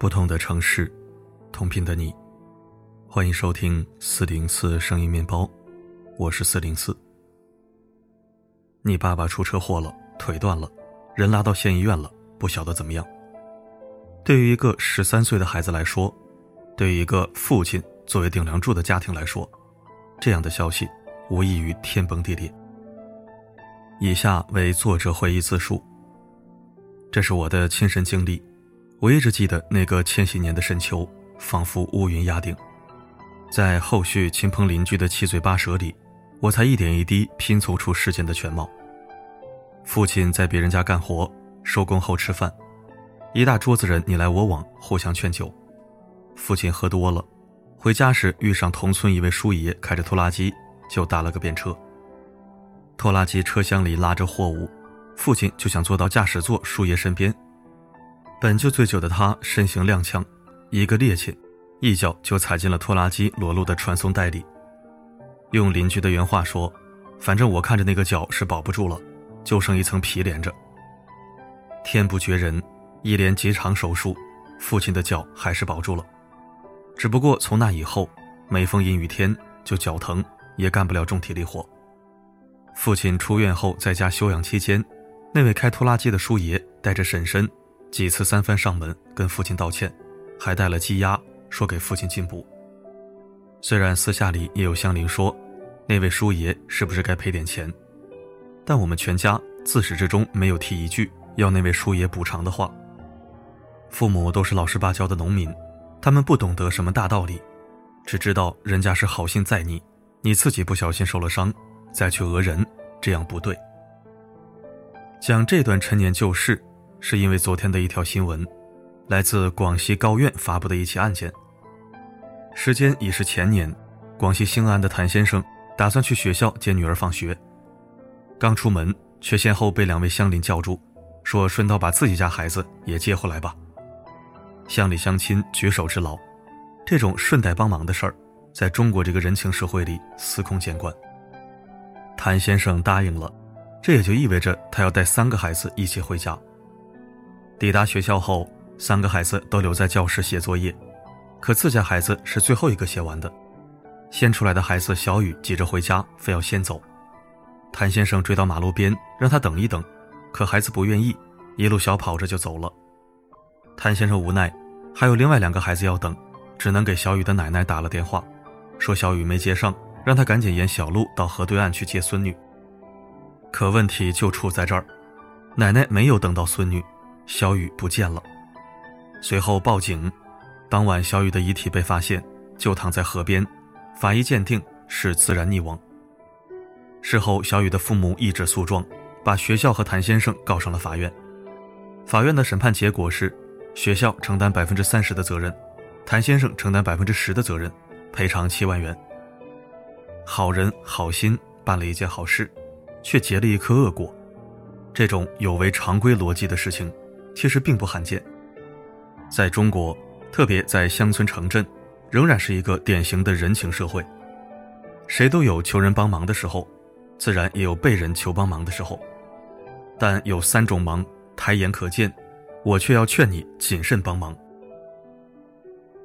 不同的城市，同频的你，欢迎收听四零四声音面包，我是四零四。你爸爸出车祸了，腿断了，人拉到县医院了，不晓得怎么样。对于一个十三岁的孩子来说，对于一个父亲作为顶梁柱的家庭来说，这样的消息无异于天崩地裂。以下为作者回忆自述，这是我的亲身经历。我一直记得那个千禧年的深秋，仿佛乌云压顶。在后续亲朋邻居的七嘴八舌里，我才一点一滴拼凑出事件的全貌。父亲在别人家干活，收工后吃饭，一大桌子人你来我往，互相劝酒。父亲喝多了，回家时遇上同村一位叔爷开着拖拉机，就搭了个便车。拖拉机车厢里拉着货物，父亲就想坐到驾驶座叔爷身边。本就醉酒的他身形踉跄，一个趔趄，一脚就踩进了拖拉机裸露的传送带里。用邻居的原话说：“反正我看着那个脚是保不住了，就剩一层皮连着。”天不绝人，一连几场手术，父亲的脚还是保住了。只不过从那以后，每逢阴雨天就脚疼，也干不了重体力活。父亲出院后在家休养期间，那位开拖拉机的叔爷带着婶婶。几次三番上门跟父亲道歉，还带了鸡鸭，说给父亲进补。虽然私下里也有乡邻说，那位叔爷是不是该赔点钱，但我们全家自始至终没有提一句要那位叔爷补偿的话。父母都是老实巴交的农民，他们不懂得什么大道理，只知道人家是好心载你，你自己不小心受了伤，再去讹人，这样不对。讲这段陈年旧事。是因为昨天的一条新闻，来自广西高院发布的一起案件。时间已是前年，广西兴安的谭先生打算去学校接女儿放学，刚出门却先后被两位乡邻叫住，说顺道把自己家孩子也接回来吧。乡里乡亲举手之劳，这种顺带帮忙的事儿，在中国这个人情社会里司空见惯。谭先生答应了，这也就意味着他要带三个孩子一起回家。抵达学校后，三个孩子都留在教室写作业，可自家孩子是最后一个写完的。先出来的孩子小雨急着回家，非要先走。谭先生追到马路边，让他等一等，可孩子不愿意，一路小跑着就走了。谭先生无奈，还有另外两个孩子要等，只能给小雨的奶奶打了电话，说小雨没接上，让他赶紧沿小路到河对岸去接孙女。可问题就出在这儿，奶奶没有等到孙女。小雨不见了，随后报警。当晚，小雨的遗体被发现，就躺在河边，法医鉴定是自然溺亡。事后，小雨的父母一纸诉状，把学校和谭先生告上了法院。法院的审判结果是，学校承担百分之三十的责任，谭先生承担百分之十的责任，赔偿七万元。好人好心办了一件好事，却结了一颗恶果，这种有违常规逻辑的事情。其实并不罕见，在中国，特别在乡村城镇，仍然是一个典型的人情社会。谁都有求人帮忙的时候，自然也有被人求帮忙的时候。但有三种忙，抬眼可见，我却要劝你谨慎帮忙。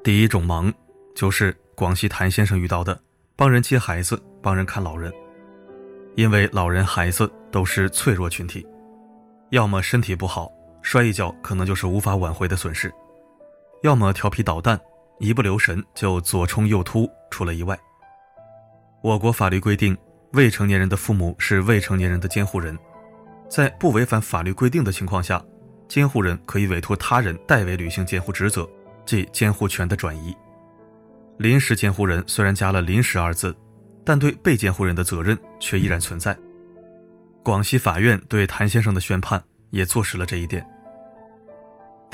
第一种忙，就是广西谭先生遇到的，帮人接孩子，帮人看老人。因为老人孩子都是脆弱群体，要么身体不好。摔一跤可能就是无法挽回的损失，要么调皮捣蛋，一不留神就左冲右突出了意外。我国法律规定，未成年人的父母是未成年人的监护人，在不违反法律规定的情况下，监护人可以委托他人代为履行监护职责，即监护权的转移。临时监护人虽然加了“临时”二字，但对被监护人的责任却依然存在。广西法院对谭先生的宣判也坐实了这一点。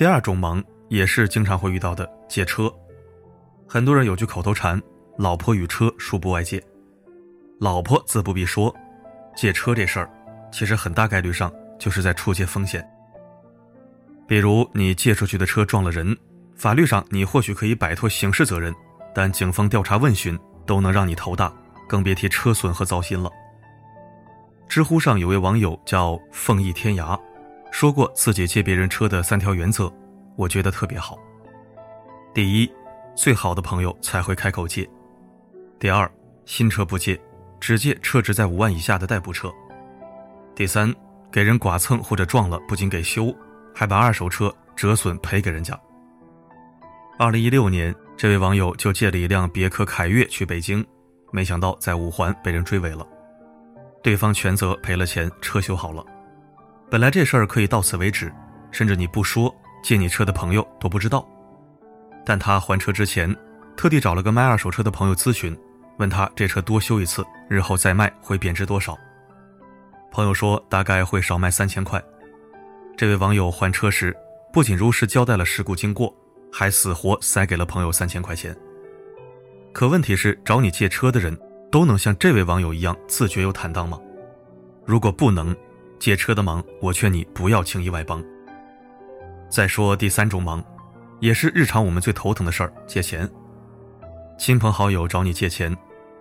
第二种忙也是经常会遇到的，借车。很多人有句口头禅：“老婆与车，恕不外借。”老婆自不必说，借车这事儿，其实很大概率上就是在出借风险。比如你借出去的车撞了人，法律上你或许可以摆脱刑事责任，但警方调查问询都能让你头大，更别提车损和糟心了。知乎上有位网友叫凤翼天涯。说过自己借别人车的三条原则，我觉得特别好。第一，最好的朋友才会开口借；第二，新车不借，只借车值在五万以下的代步车；第三，给人剐蹭或者撞了，不仅给修，还把二手车折损赔给人家。二零一六年，这位网友就借了一辆别克凯越去北京，没想到在五环被人追尾了，对方全责赔了钱，车修好了。本来这事儿可以到此为止，甚至你不说，借你车的朋友都不知道。但他还车之前，特地找了个卖二手车的朋友咨询，问他这车多修一次，日后再卖会贬值多少。朋友说大概会少卖三千块。这位网友还车时，不仅如实交代了事故经过，还死活塞给了朋友三千块钱。可问题是，找你借车的人都能像这位网友一样自觉又坦荡吗？如果不能，借车的忙，我劝你不要轻易外帮。再说第三种忙。也是日常我们最头疼的事儿，借钱。亲朋好友找你借钱，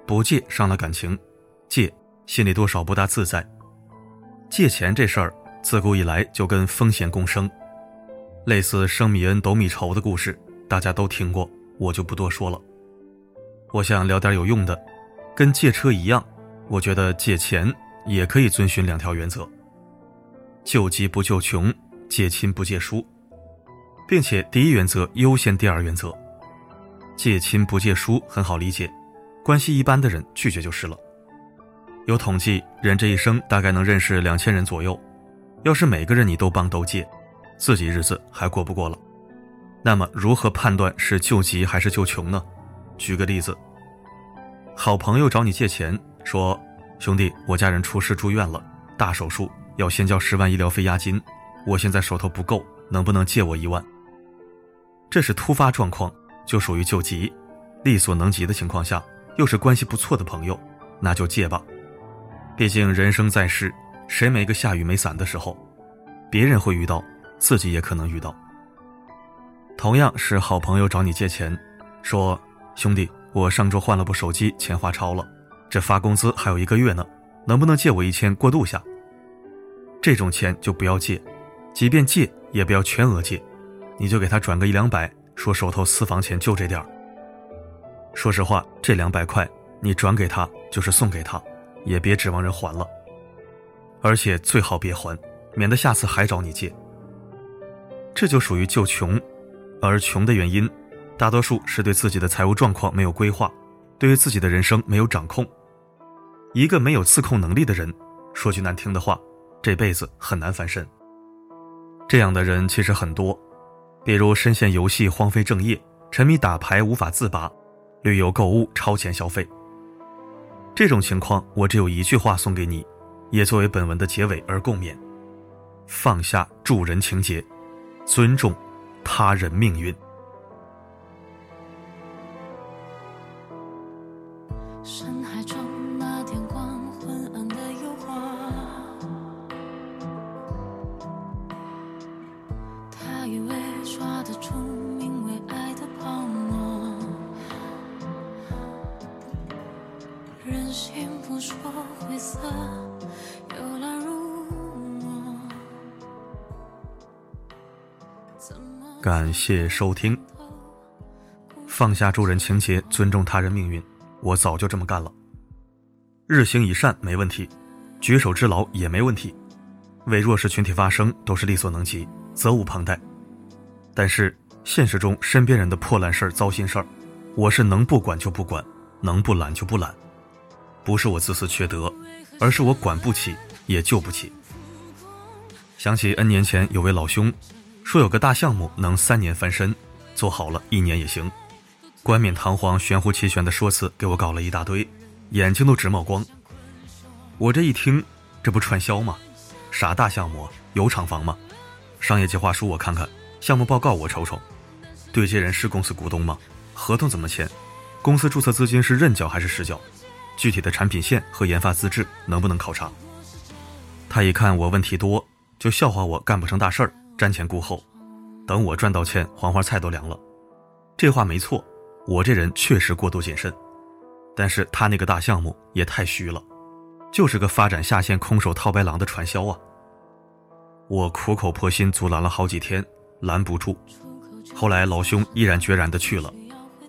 不借伤了感情，借心里多少不大自在。借钱这事儿自古以来就跟风险共生，类似升米恩斗米仇的故事，大家都听过，我就不多说了。我想聊点有用的，跟借车一样，我觉得借钱也可以遵循两条原则：救急不救穷，借亲不借书。并且第一原则优先第二原则，借亲不借书很好理解，关系一般的人拒绝就是了。有统计，人这一生大概能认识两千人左右，要是每个人你都帮都借，自己日子还过不过了。那么如何判断是救急还是救穷呢？举个例子，好朋友找你借钱，说兄弟，我家人出事住院了，大手术要先交十万医疗费押金，我现在手头不够，能不能借我一万？这是突发状况，就属于救急，力所能及的情况下，又是关系不错的朋友，那就借吧。毕竟人生在世，谁没个下雨没伞的时候？别人会遇到，自己也可能遇到。同样是好朋友找你借钱，说兄弟，我上周换了部手机，钱花超了，这发工资还有一个月呢，能不能借我一千过渡下？这种钱就不要借，即便借也不要全额借。你就给他转个一两百，说手头私房钱就这点儿。说实话，这两百块你转给他就是送给他，也别指望人还了。而且最好别还，免得下次还找你借。这就属于救穷，而穷的原因，大多数是对自己的财务状况没有规划，对于自己的人生没有掌控。一个没有自控能力的人，说句难听的话，这辈子很难翻身。这样的人其实很多。比如深陷游戏荒废正业，沉迷打牌无法自拔，旅游购物超前消费。这种情况，我只有一句话送给你，也作为本文的结尾而共勉：放下助人情节，尊重他人命运。感谢收听。放下助人情节，尊重他人命运，我早就这么干了。日行一善没问题，举手之劳也没问题，为弱势群体发声都是力所能及，责无旁贷。但是现实中身边人的破烂事儿、糟心事儿，我是能不管就不管，能不懒就不懒。不是我自私缺德，而是我管不起，也救不起。想起 N 年前有位老兄。说有个大项目能三年翻身，做好了一年也行。冠冕堂皇、玄乎其玄的说辞给我搞了一大堆，眼睛都直冒光。我这一听，这不传销吗？啥大项目？有厂房吗？商业计划书我看看，项目报告我瞅瞅。对接人是公司股东吗？合同怎么签？公司注册资金是认缴还是实缴？具体的产品线和研发资质能不能考察？他一看我问题多，就笑话我干不成大事儿。瞻前顾后，等我赚到钱，黄花菜都凉了。这话没错，我这人确实过度谨慎。但是他那个大项目也太虚了，就是个发展下线空手套白狼的传销啊！我苦口婆心阻拦了好几天，拦不住。后来老兄毅然决然的去了，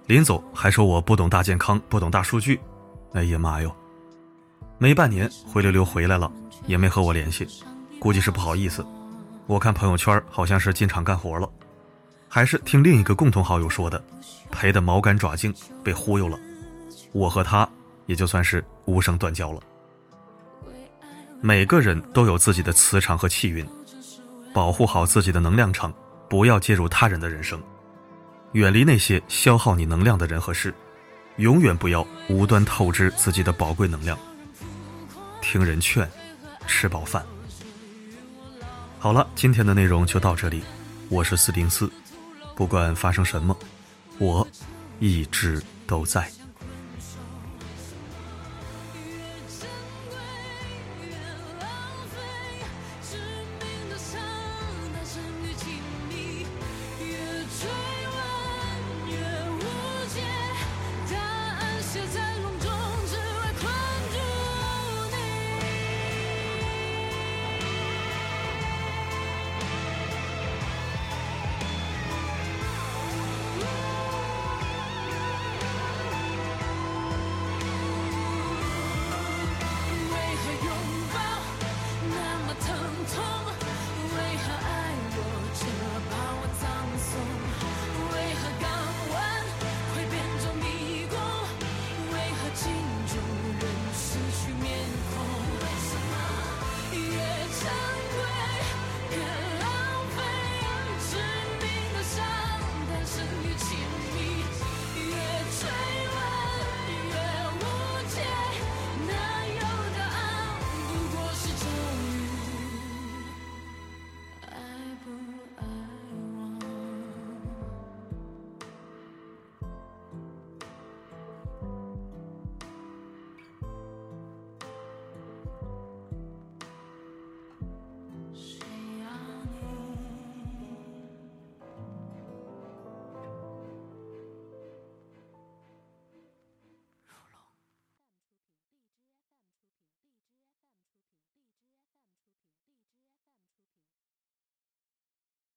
临走还说我不懂大健康，不懂大数据。哎呀妈哟！没半年灰溜溜回来了，也没和我联系，估计是不好意思。我看朋友圈好像是进厂干活了，还是听另一个共同好友说的，赔的毛干爪净，被忽悠了。我和他也就算是无声断交了。每个人都有自己的磁场和气运，保护好自己的能量场。不要介入他人的人生，远离那些消耗你能量的人和事，永远不要无端透支自己的宝贵能量。听人劝，吃饱饭。好了，今天的内容就到这里，我是四零四，不管发生什么，我一直都在。